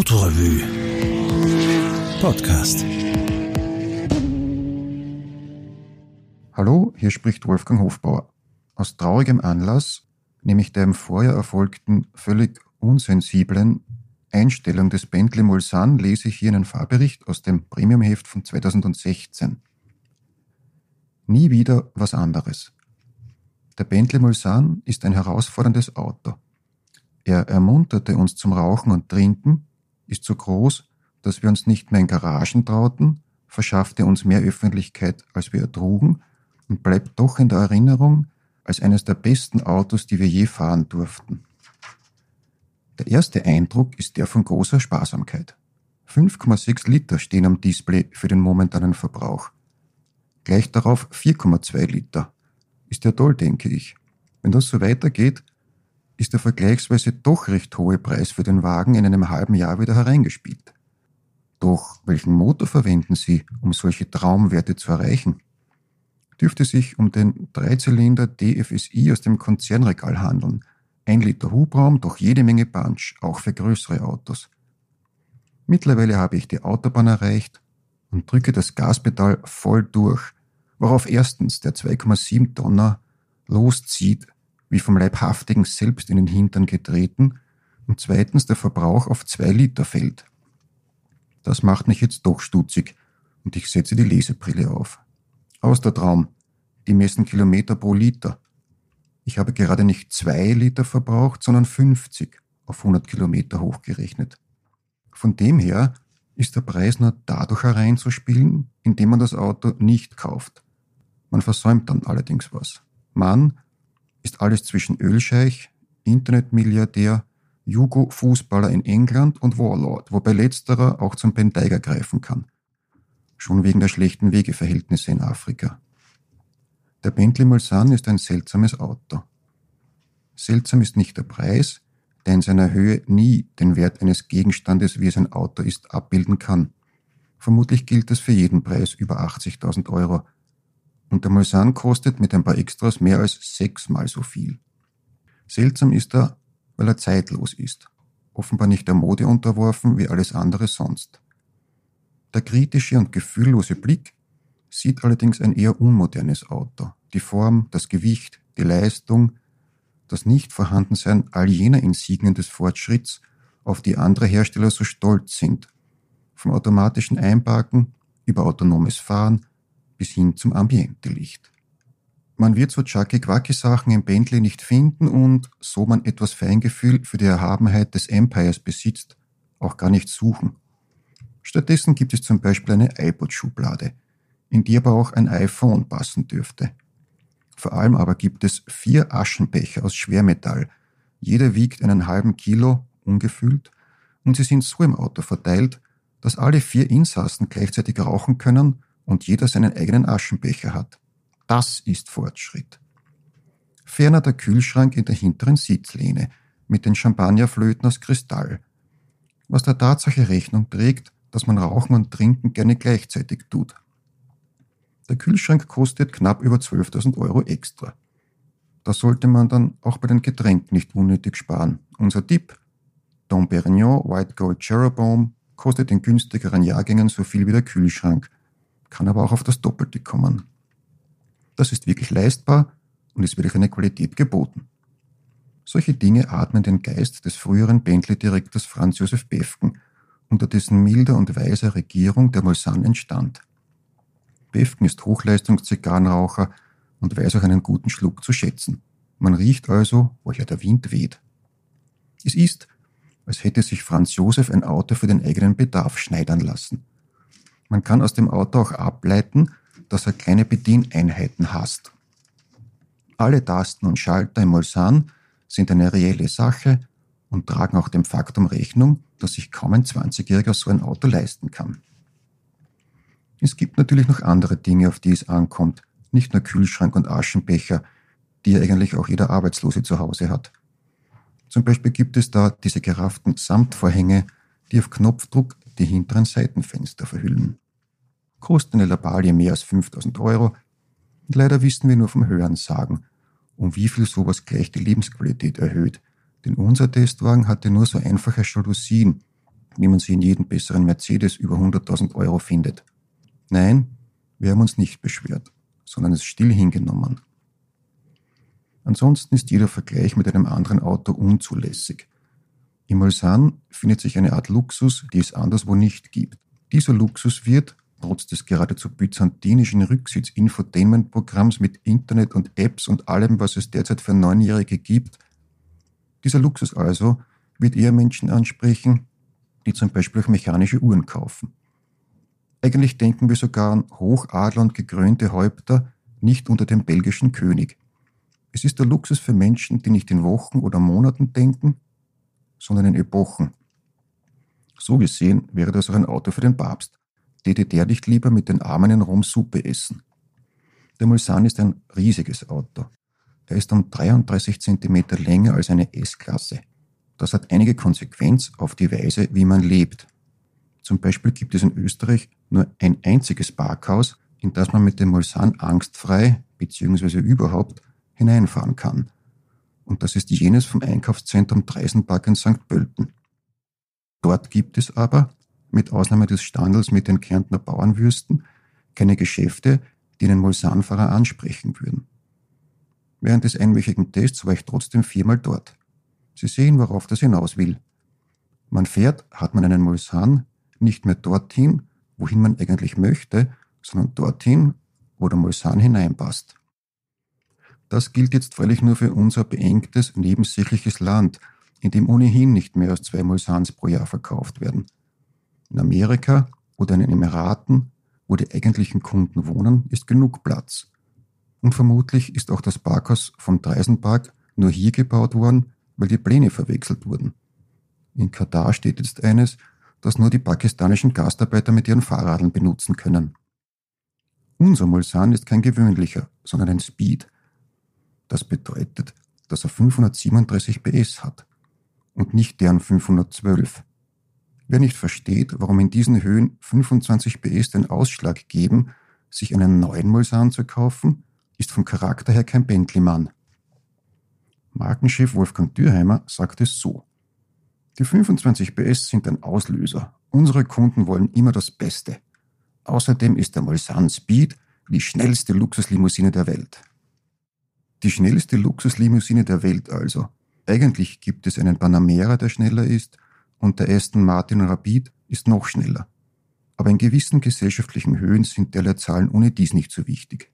Autorevue Podcast. Hallo, hier spricht Wolfgang Hofbauer. Aus traurigem Anlass, nämlich der im Vorjahr erfolgten völlig unsensiblen Einstellung des Bentley Mulsanne, lese ich hier einen Fahrbericht aus dem Premiumheft von 2016. Nie wieder was anderes. Der Bentley Mulsanne ist ein herausforderndes Auto. Er ermunterte uns zum Rauchen und Trinken, ist so groß, dass wir uns nicht mehr in Garagen trauten, verschaffte uns mehr Öffentlichkeit, als wir ertrugen und bleibt doch in der Erinnerung als eines der besten Autos, die wir je fahren durften. Der erste Eindruck ist der von großer Sparsamkeit. 5,6 Liter stehen am Display für den momentanen Verbrauch. Gleich darauf 4,2 Liter. Ist ja toll, denke ich. Wenn das so weitergeht, ist der vergleichsweise doch recht hohe Preis für den Wagen in einem halben Jahr wieder hereingespielt. Doch welchen Motor verwenden Sie, um solche Traumwerte zu erreichen? Dürfte sich um den Dreizylinder DFSI aus dem Konzernregal handeln. Ein Liter Hubraum, doch jede Menge Punch, auch für größere Autos. Mittlerweile habe ich die Autobahn erreicht und drücke das Gaspedal voll durch, worauf erstens der 2,7 Tonner loszieht wie vom Leibhaftigen selbst in den Hintern getreten und zweitens der Verbrauch auf zwei Liter fällt. Das macht mich jetzt doch stutzig und ich setze die Lesebrille auf. Aus der Traum. Die messen Kilometer pro Liter. Ich habe gerade nicht zwei Liter verbraucht, sondern 50 auf 100 Kilometer hochgerechnet. Von dem her ist der Preis nur dadurch hereinzuspielen, indem man das Auto nicht kauft. Man versäumt dann allerdings was. Man ist alles zwischen Ölscheich, Internetmilliardär, Jugo-Fußballer in England und Warlord, wobei letzterer auch zum Ben Tiger greifen kann. Schon wegen der schlechten Wegeverhältnisse in Afrika. Der Bentley Mulsanne ist ein seltsames Auto. Seltsam ist nicht der Preis, der in seiner Höhe nie den Wert eines Gegenstandes, wie es ein Auto ist, abbilden kann. Vermutlich gilt das für jeden Preis über 80.000 Euro, und der Mulsanne kostet mit ein paar Extras mehr als sechsmal so viel. Seltsam ist er, weil er zeitlos ist, offenbar nicht der Mode unterworfen wie alles andere sonst. Der kritische und gefühllose Blick sieht allerdings ein eher unmodernes Auto. Die Form, das Gewicht, die Leistung, das Nichtvorhandensein all jener Insignien des Fortschritts, auf die andere Hersteller so stolz sind. Vom automatischen Einparken über autonomes Fahren bis hin zum Ambiente-Licht. Man wird so Chucky-Quacky-Sachen im Bentley nicht finden und, so man etwas Feingefühl für die Erhabenheit des Empires besitzt, auch gar nicht suchen. Stattdessen gibt es zum Beispiel eine iPod-Schublade, in die aber auch ein iPhone passen dürfte. Vor allem aber gibt es vier Aschenbecher aus Schwermetall. Jeder wiegt einen halben Kilo, ungefüllt, und sie sind so im Auto verteilt, dass alle vier Insassen gleichzeitig rauchen können und jeder seinen eigenen Aschenbecher hat. Das ist Fortschritt. Ferner der Kühlschrank in der hinteren Sitzlehne mit den Champagnerflöten aus Kristall, was der Tatsache Rechnung trägt, dass man Rauchen und Trinken gerne gleichzeitig tut. Der Kühlschrank kostet knapp über 12.000 Euro extra. Da sollte man dann auch bei den Getränken nicht unnötig sparen. Unser Tipp, Dom Perignon White Gold Jeroboam kostet in günstigeren Jahrgängen so viel wie der Kühlschrank kann aber auch auf das Doppelte kommen. Das ist wirklich leistbar und es wird durch eine Qualität geboten. Solche Dinge atmen den Geist des früheren Bentley-Direktors Franz Josef Befken, unter dessen milder und weiser Regierung der Mulsanne entstand. Befken ist Hochleistungszigarrenraucher und weiß auch einen guten Schluck zu schätzen. Man riecht also, woher der Wind weht. Es ist, als hätte sich Franz Josef ein Auto für den eigenen Bedarf schneidern lassen. Man kann aus dem Auto auch ableiten, dass er kleine Bedieneinheiten hasst. Alle Tasten und Schalter im Mulsanne sind eine reelle Sache und tragen auch dem Faktum Rechnung, dass sich kaum ein 20-Jähriger so ein Auto leisten kann. Es gibt natürlich noch andere Dinge, auf die es ankommt, nicht nur Kühlschrank und Aschenbecher, die ja eigentlich auch jeder Arbeitslose zu Hause hat. Zum Beispiel gibt es da diese gerafften Samtvorhänge, die auf Knopfdruck die hinteren Seitenfenster verhüllen. Kostet eine Labalie mehr als 5000 Euro und leider wissen wir nur vom Hören sagen, um wie viel sowas gleich die Lebensqualität erhöht, denn unser Testwagen hatte nur so einfache Jalousien, wie man sie in jedem besseren Mercedes über 100.000 Euro findet. Nein, wir haben uns nicht beschwert, sondern es still hingenommen. Ansonsten ist jeder Vergleich mit einem anderen Auto unzulässig. Im Mulsanne findet sich eine Art Luxus, die es anderswo nicht gibt. Dieser Luxus wird, trotz des geradezu byzantinischen Rücksitz-Infotainment-Programms mit Internet und Apps und allem, was es derzeit für Neunjährige gibt, dieser Luxus also wird eher Menschen ansprechen, die zum Beispiel auch mechanische Uhren kaufen. Eigentlich denken wir sogar an Hochadler und gekrönte Häupter nicht unter dem belgischen König. Es ist der Luxus für Menschen, die nicht in Wochen oder Monaten denken, sondern in Epochen. So gesehen wäre das auch ein Auto für den Papst. Täte der nicht lieber mit den Armen in Rom Suppe essen. Der Mulsanne ist ein riesiges Auto. Er ist um 33 cm länger als eine S-Klasse. Das hat einige Konsequenz auf die Weise, wie man lebt. Zum Beispiel gibt es in Österreich nur ein einziges Parkhaus, in das man mit dem Mulsanne angstfrei bzw. überhaupt hineinfahren kann. Und das ist jenes vom Einkaufszentrum Dreisenpark in St. Pölten. Dort gibt es aber, mit Ausnahme des Standels mit den Kärntner Bauernwürsten, keine Geschäfte, die einen Mulsanne-Fahrer ansprechen würden. Während des einwöchigen Tests war ich trotzdem viermal dort. Sie sehen, worauf das hinaus will. Man fährt, hat man einen Mulsanne, nicht mehr dorthin, wohin man eigentlich möchte, sondern dorthin, wo der Mulsanne hineinpasst. Das gilt jetzt freilich nur für unser beengtes, nebensächliches Land, in dem ohnehin nicht mehr als zwei Mulsans pro Jahr verkauft werden. In Amerika oder in den Emiraten, wo die eigentlichen Kunden wohnen, ist genug Platz. Und vermutlich ist auch das Parkhaus vom Dreisenpark nur hier gebaut worden, weil die Pläne verwechselt wurden. In Katar steht jetzt eines, das nur die pakistanischen Gastarbeiter mit ihren Fahrradeln benutzen können. Unser Mulsan ist kein gewöhnlicher, sondern ein Speed. Das bedeutet, dass er 537 PS hat und nicht deren 512. Wer nicht versteht, warum in diesen Höhen 25 PS den Ausschlag geben, sich einen neuen Mulsan zu kaufen, ist vom Charakter her kein Bentley-Mann. Markenchef Wolfgang Dürheimer sagt es so. Die 25 PS sind ein Auslöser. Unsere Kunden wollen immer das Beste. Außerdem ist der Mulsanne Speed die schnellste Luxuslimousine der Welt. Die schnellste Luxuslimousine der Welt also. Eigentlich gibt es einen Panamera, der schneller ist, und der Aston Martin Rapid ist noch schneller. Aber in gewissen gesellschaftlichen Höhen sind derlei Zahlen ohne dies nicht so wichtig.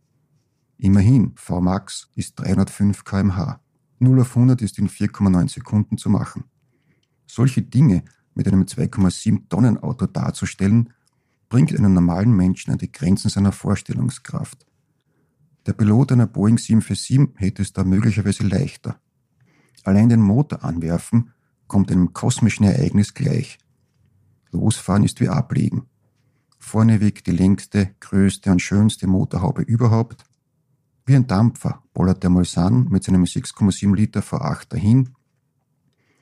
Immerhin, Vmax ist 305 kmh. 0 auf 100 ist in 4,9 Sekunden zu machen. Solche Dinge mit einem 2,7 Tonnen Auto darzustellen, bringt einen normalen Menschen an die Grenzen seiner Vorstellungskraft. Der Pilot einer Boeing 747 hätte es da möglicherweise leichter. Allein den Motor anwerfen kommt einem kosmischen Ereignis gleich. Losfahren ist wie ablegen. Vorneweg die längste, größte und schönste Motorhaube überhaupt, wie ein Dampfer bollert der Mulsanne mit seinem 6,7 Liter V8 dahin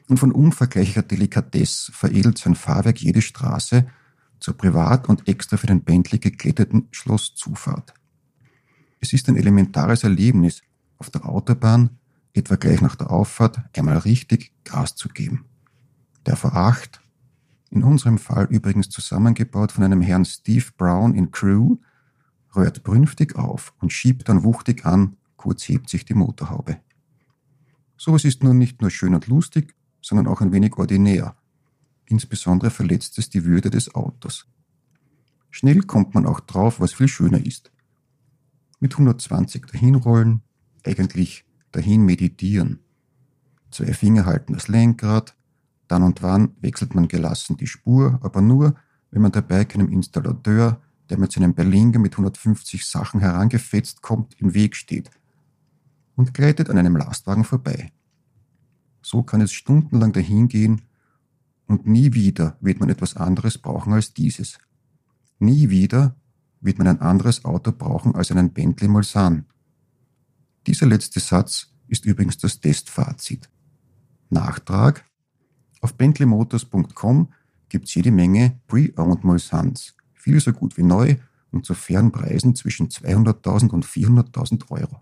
und von unvergleichlicher Delikatesse veredelt sein Fahrwerk jede Straße zur privat und extra für den Bentley gekletteten Schlosszufahrt. Es ist ein elementares Erlebnis, auf der Autobahn, etwa gleich nach der Auffahrt, einmal richtig Gas zu geben. Der V8, in unserem Fall übrigens zusammengebaut von einem Herrn Steve Brown in Crew, rührt brünftig auf und schiebt dann wuchtig an, kurz hebt sich die Motorhaube. Sowas ist nun nicht nur schön und lustig, sondern auch ein wenig ordinär. Insbesondere verletzt es die Würde des Autos. Schnell kommt man auch drauf, was viel schöner ist. Mit 120 dahinrollen, eigentlich dahin meditieren. Zwei Finger halten das Lenkrad, dann und wann wechselt man gelassen die Spur, aber nur, wenn man dabei keinem Installateur der mit seinem Berlinger mit 150 Sachen herangefetzt kommt, im Weg steht und gleitet an einem Lastwagen vorbei. So kann es stundenlang dahingehen und nie wieder wird man etwas anderes brauchen als dieses. Nie wieder wird man ein anderes Auto brauchen als einen Bentley Mulsanne. Dieser letzte Satz ist übrigens das Testfazit. Nachtrag. Auf bentley.motors.com gibt es jede Menge Pre-Owned Mulsannes viel so gut wie neu und zu fairen Preisen zwischen 200.000 und 400.000 Euro.